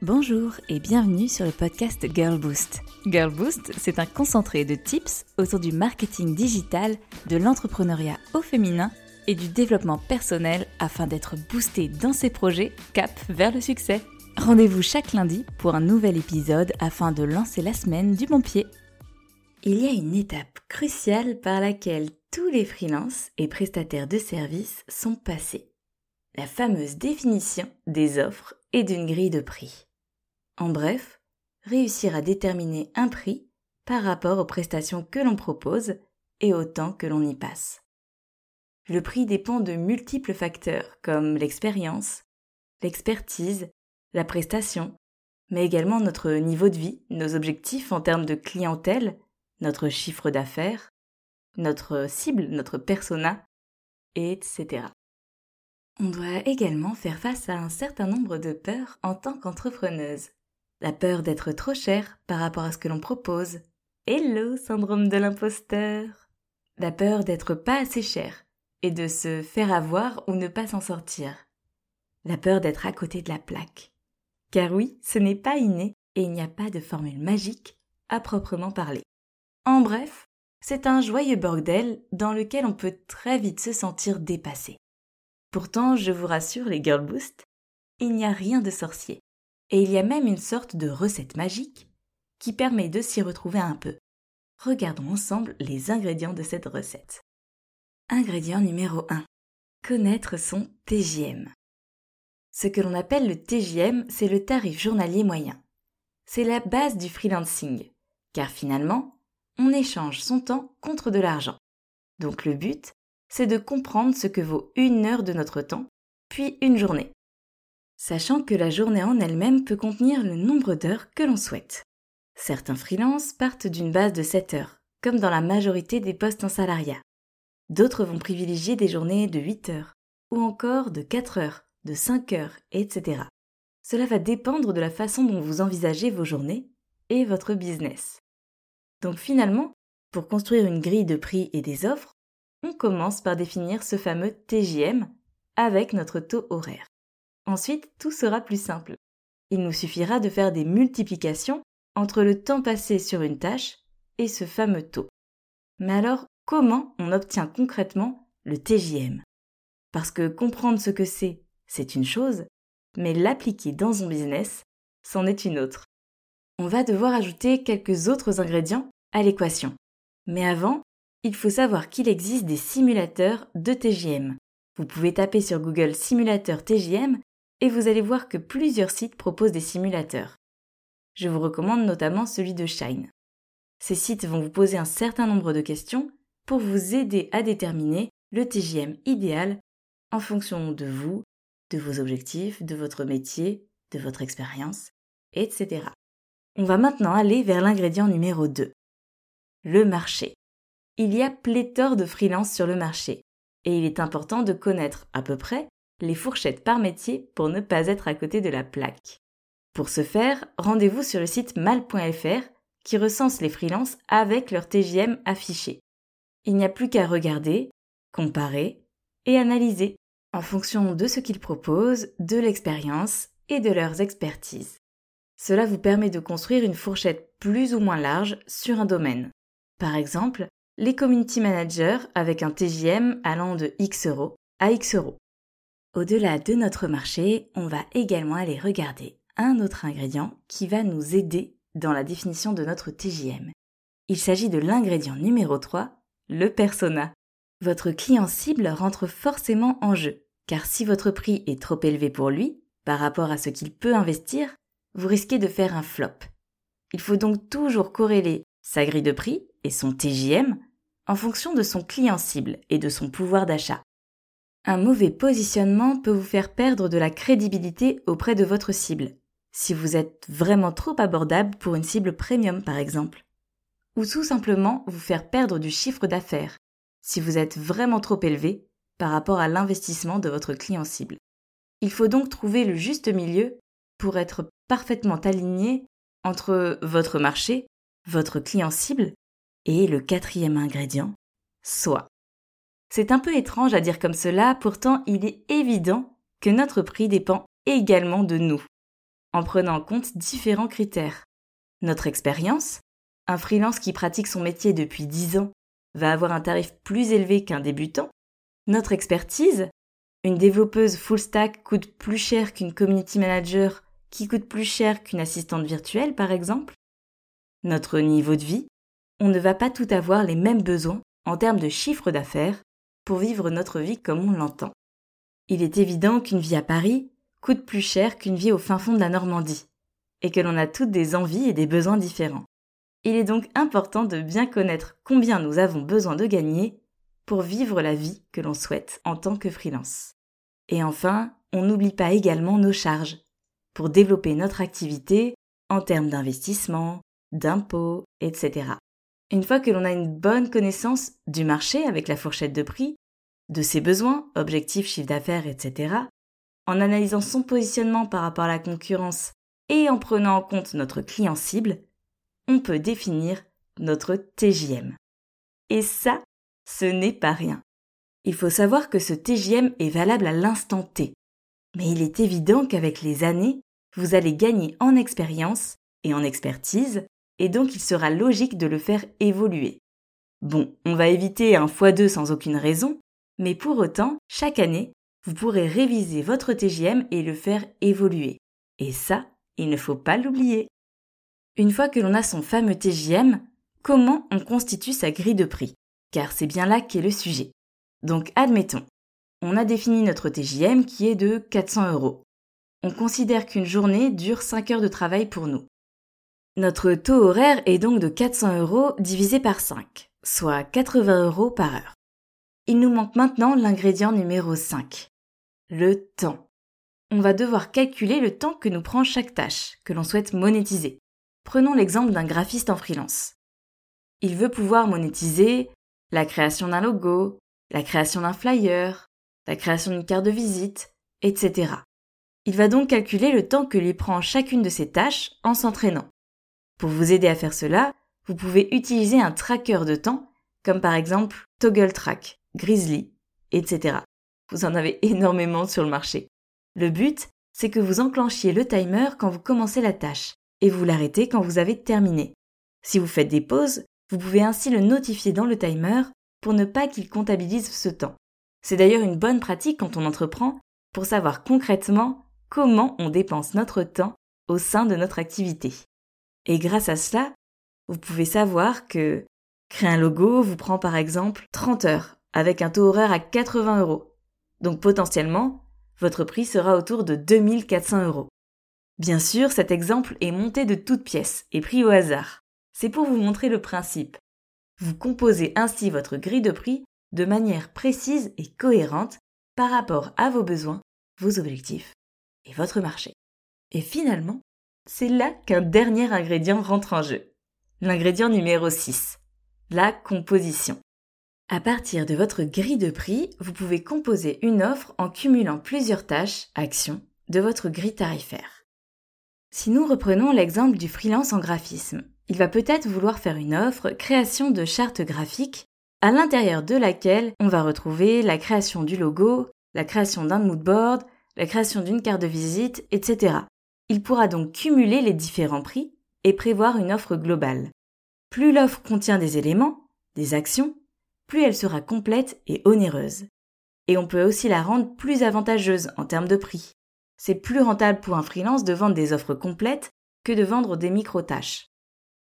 Bonjour et bienvenue sur le podcast Girl Boost. Girl Boost, c'est un concentré de tips autour du marketing digital, de l'entrepreneuriat au féminin et du développement personnel afin d'être boosté dans ses projets cap vers le succès. Rendez-vous chaque lundi pour un nouvel épisode afin de lancer la semaine du bon pied. Il y a une étape cruciale par laquelle tous les freelances et prestataires de services sont passés. La fameuse définition des offres et d'une grille de prix. En bref, réussir à déterminer un prix par rapport aux prestations que l'on propose et au temps que l'on y passe. Le prix dépend de multiples facteurs comme l'expérience, l'expertise, la prestation, mais également notre niveau de vie, nos objectifs en termes de clientèle, notre chiffre d'affaires, notre cible, notre persona, etc. On doit également faire face à un certain nombre de peurs en tant qu'entrepreneuse. La peur d'être trop chère par rapport à ce que l'on propose. Hello, syndrome de l'imposteur. La peur d'être pas assez cher et de se faire avoir ou ne pas s'en sortir. La peur d'être à côté de la plaque. Car oui, ce n'est pas inné et il n'y a pas de formule magique à proprement parler. En bref, c'est un joyeux bordel dans lequel on peut très vite se sentir dépassé. Pourtant, je vous rassure les Girl Boost, il n'y a rien de sorcier. Et il y a même une sorte de recette magique qui permet de s'y retrouver un peu. Regardons ensemble les ingrédients de cette recette. Ingrédient numéro 1. Connaître son TJM. Ce que l'on appelle le TJM, c'est le tarif journalier moyen. C'est la base du freelancing, car finalement, on échange son temps contre de l'argent. Donc le but, c'est de comprendre ce que vaut une heure de notre temps, puis une journée. Sachant que la journée en elle-même peut contenir le nombre d'heures que l'on souhaite. Certains freelances partent d'une base de 7 heures, comme dans la majorité des postes en salariat. D'autres vont privilégier des journées de 8 heures, ou encore de 4 heures, de 5 heures, etc. Cela va dépendre de la façon dont vous envisagez vos journées et votre business. Donc finalement, pour construire une grille de prix et des offres, on commence par définir ce fameux TJM avec notre taux horaire. Ensuite, tout sera plus simple. Il nous suffira de faire des multiplications entre le temps passé sur une tâche et ce fameux taux. Mais alors, comment on obtient concrètement le TJM Parce que comprendre ce que c'est, c'est une chose, mais l'appliquer dans son business, c'en est une autre. On va devoir ajouter quelques autres ingrédients à l'équation. Mais avant, il faut savoir qu'il existe des simulateurs de TJM. Vous pouvez taper sur Google simulateur TJM et vous allez voir que plusieurs sites proposent des simulateurs. Je vous recommande notamment celui de Shine. Ces sites vont vous poser un certain nombre de questions pour vous aider à déterminer le TJM idéal en fonction de vous, de vos objectifs, de votre métier, de votre expérience, etc. On va maintenant aller vers l'ingrédient numéro 2. Le marché il y a pléthore de freelance sur le marché, et il est important de connaître à peu près les fourchettes par métier pour ne pas être à côté de la plaque. Pour ce faire, rendez-vous sur le site mal.fr qui recense les freelances avec leur TGM affiché. Il n'y a plus qu'à regarder, comparer et analyser en fonction de ce qu'ils proposent, de l'expérience et de leurs expertises. Cela vous permet de construire une fourchette plus ou moins large sur un domaine. Par exemple, les community managers avec un TJM allant de X euros à X euros. Au-delà de notre marché, on va également aller regarder un autre ingrédient qui va nous aider dans la définition de notre TJM. Il s'agit de l'ingrédient numéro 3, le persona. Votre client cible rentre forcément en jeu, car si votre prix est trop élevé pour lui, par rapport à ce qu'il peut investir, vous risquez de faire un flop. Il faut donc toujours corréler sa grille de prix et son TJM en fonction de son client cible et de son pouvoir d'achat. Un mauvais positionnement peut vous faire perdre de la crédibilité auprès de votre cible, si vous êtes vraiment trop abordable pour une cible premium par exemple. Ou tout simplement vous faire perdre du chiffre d'affaires, si vous êtes vraiment trop élevé par rapport à l'investissement de votre client cible. Il faut donc trouver le juste milieu pour être parfaitement aligné entre votre marché, votre client cible et le quatrième ingrédient, soi. C'est un peu étrange à dire comme cela, pourtant il est évident que notre prix dépend également de nous. en prenant en compte différents critères. Notre expérience, un freelance qui pratique son métier depuis 10 ans va avoir un tarif plus élevé qu'un débutant. Notre expertise, une développeuse full stack coûte plus cher qu'une community manager qui coûte plus cher qu'une assistante virtuelle par exemple. Notre niveau de vie, on ne va pas tout avoir les mêmes besoins en termes de chiffre d'affaires pour vivre notre vie comme on l'entend. Il est évident qu'une vie à Paris coûte plus cher qu'une vie au fin fond de la Normandie, et que l'on a toutes des envies et des besoins différents. Il est donc important de bien connaître combien nous avons besoin de gagner pour vivre la vie que l'on souhaite en tant que freelance. Et enfin, on n'oublie pas également nos charges pour développer notre activité en termes d'investissement, d'impôts, etc. Une fois que l'on a une bonne connaissance du marché avec la fourchette de prix, de ses besoins, objectifs, chiffre d'affaires, etc., en analysant son positionnement par rapport à la concurrence et en prenant en compte notre client cible, on peut définir notre TJM. Et ça, ce n'est pas rien. Il faut savoir que ce TJM est valable à l'instant T. Mais il est évident qu'avec les années, vous allez gagner en expérience et en expertise, et donc il sera logique de le faire évoluer. Bon, on va éviter un x2 sans aucune raison, mais pour autant, chaque année, vous pourrez réviser votre TGM et le faire évoluer. Et ça, il ne faut pas l'oublier. Une fois que l'on a son fameux TGM, comment on constitue sa grille de prix? Car c'est bien là qu'est le sujet. Donc admettons, on a défini notre TGM qui est de 400 euros. On considère qu'une journée dure 5 heures de travail pour nous. Notre taux horaire est donc de 400 euros divisé par 5, soit 80 euros par heure. Il nous manque maintenant l'ingrédient numéro 5, le temps. On va devoir calculer le temps que nous prend chaque tâche que l'on souhaite monétiser. Prenons l'exemple d'un graphiste en freelance. Il veut pouvoir monétiser la création d'un logo, la création d'un flyer, la création d'une carte de visite, etc. Il va donc calculer le temps que lui prend chacune de ces tâches en s'entraînant. Pour vous aider à faire cela, vous pouvez utiliser un tracker de temps, comme par exemple Toggle Track. Grizzly, etc. Vous en avez énormément sur le marché. Le but, c'est que vous enclenchiez le timer quand vous commencez la tâche et vous l'arrêtez quand vous avez terminé. Si vous faites des pauses, vous pouvez ainsi le notifier dans le timer pour ne pas qu'il comptabilise ce temps. C'est d'ailleurs une bonne pratique quand on entreprend pour savoir concrètement comment on dépense notre temps au sein de notre activité. Et grâce à cela, vous pouvez savoir que créer un logo vous prend par exemple 30 heures avec un taux horaire à 80 euros. Donc potentiellement, votre prix sera autour de 2400 euros. Bien sûr, cet exemple est monté de toutes pièces et pris au hasard. C'est pour vous montrer le principe. Vous composez ainsi votre grille de prix de manière précise et cohérente par rapport à vos besoins, vos objectifs et votre marché. Et finalement, c'est là qu'un dernier ingrédient rentre en jeu. L'ingrédient numéro 6, la composition. À partir de votre grille de prix, vous pouvez composer une offre en cumulant plusieurs tâches, actions, de votre grille tarifaire. Si nous reprenons l'exemple du freelance en graphisme, il va peut-être vouloir faire une offre création de charte graphique à l'intérieur de laquelle on va retrouver la création du logo, la création d'un moodboard, la création d'une carte de visite, etc. Il pourra donc cumuler les différents prix et prévoir une offre globale. Plus l'offre contient des éléments, des actions, plus elle sera complète et onéreuse. Et on peut aussi la rendre plus avantageuse en termes de prix. C'est plus rentable pour un freelance de vendre des offres complètes que de vendre des micro-tâches.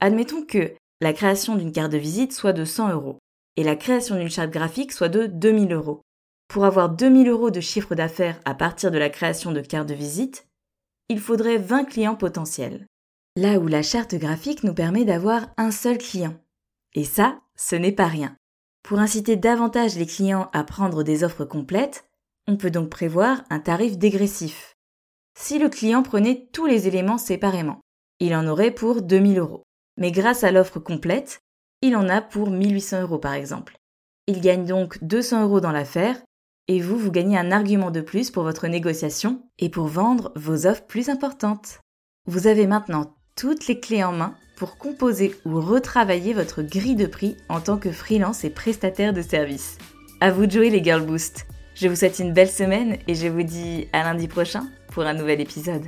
Admettons que la création d'une carte de visite soit de 100 euros et la création d'une charte graphique soit de 2000 euros. Pour avoir 2000 euros de chiffre d'affaires à partir de la création de cartes de visite, il faudrait 20 clients potentiels. Là où la charte graphique nous permet d'avoir un seul client. Et ça, ce n'est pas rien. Pour inciter davantage les clients à prendre des offres complètes, on peut donc prévoir un tarif dégressif. Si le client prenait tous les éléments séparément, il en aurait pour 2000 euros. Mais grâce à l'offre complète, il en a pour 1800 euros par exemple. Il gagne donc 200 euros dans l'affaire et vous, vous gagnez un argument de plus pour votre négociation et pour vendre vos offres plus importantes. Vous avez maintenant toutes les clés en main pour composer ou retravailler votre grille de prix en tant que freelance et prestataire de services. À vous de jouer les Girl Boost. Je vous souhaite une belle semaine et je vous dis à lundi prochain pour un nouvel épisode.